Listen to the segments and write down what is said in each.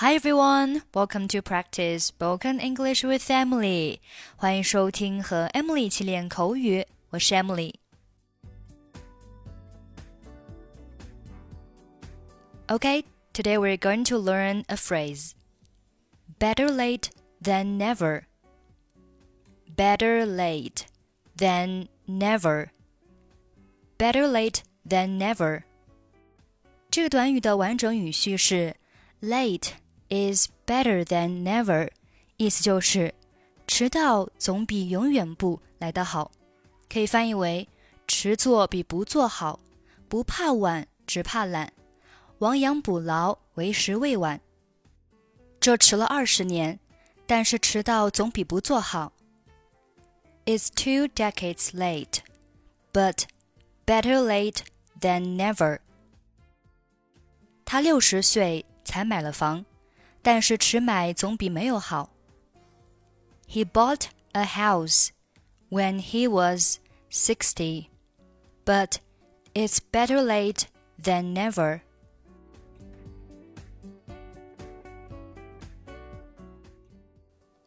Hi everyone, welcome to practice spoken English with Emily. 欢迎收听和 Emily 一起练口语，我是 Emily。Okay, today we're going to learn a phrase. Better late than never. Better late than never. Better late than never. 这个短语的完整语序是 late is better than never，意思就是迟到总比永远不来得好，可以翻译为迟做比不做好，不怕晚，只怕懒，亡羊补牢，为时未晚。这迟了二十年，但是迟到总比不做好。It's two decades late, but better late than never. 他六十岁才买了房，但是迟买总比没有好。He bought a house when he was sixty, but it's better late than never.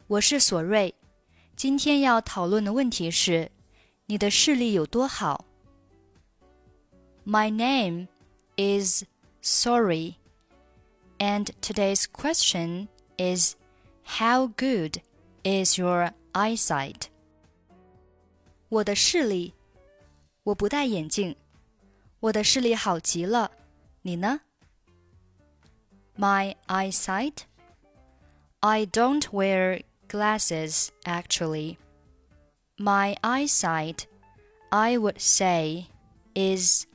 我是索瑞，今天要讨论的问题是：你的视力有多好？My name is Sorie. And today's question is How good is your eyesight? 我的视力，我不戴眼镜，我的视力好极了。你呢？My eyesight? I don't wear glasses actually. My eyesight, I would say, is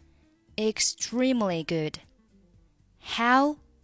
extremely good. How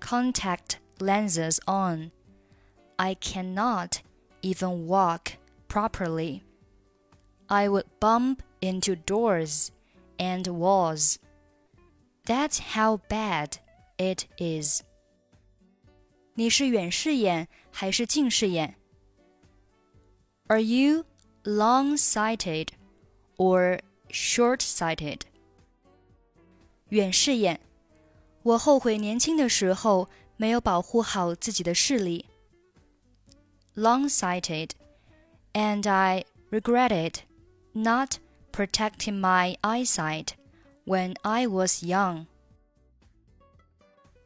contact lenses on, I cannot even walk properly. I would bump into doors and walls. That's how bad it is. 你是远视眼还是近视眼？Are you long-sighted or short-sighted? 远视眼。 我后悔年轻的时候没有保护好自己的视力。Long-sighted, and I regretted not protecting my eyesight when I was young.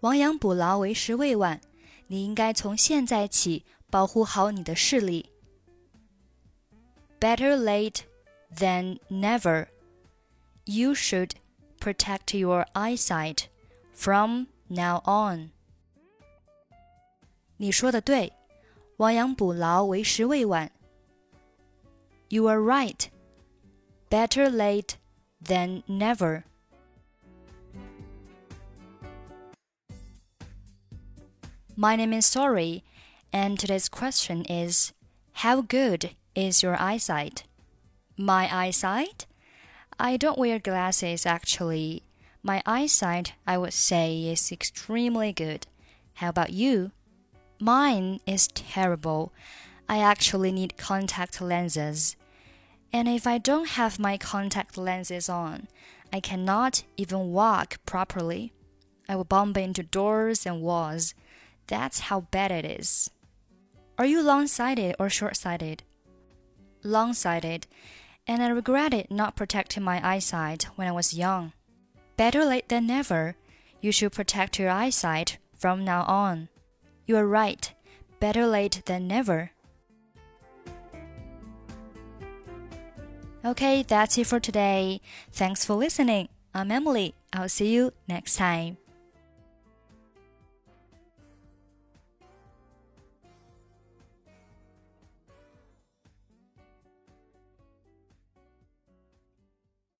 亡羊补牢，为时未晚。你应该从现在起保护好你的视力。Better late than never. You should protect your eyesight From now on，你说的对，亡羊补牢为时未晚。You are right. Better late than never. My name is Sorie, and today's question is How good is your eyesight? My eyesight? I don't wear glasses actually, my eyesight, I would say, is extremely good. How about you? Mine is terrible. I actually need contact lenses. And if I don't have my contact lenses on, I cannot even walk properly. I will bump into doors and walls. That's how bad it is. Are you long sighted or short sighted? Long sighted, and I regretted not protecting my eyesight when I was young. Better late than never. You should protect your eyesight from now on. You are right. Better late than never. Okay, that's it for today. Thanks for listening. I'm Emily. I'll see you next time.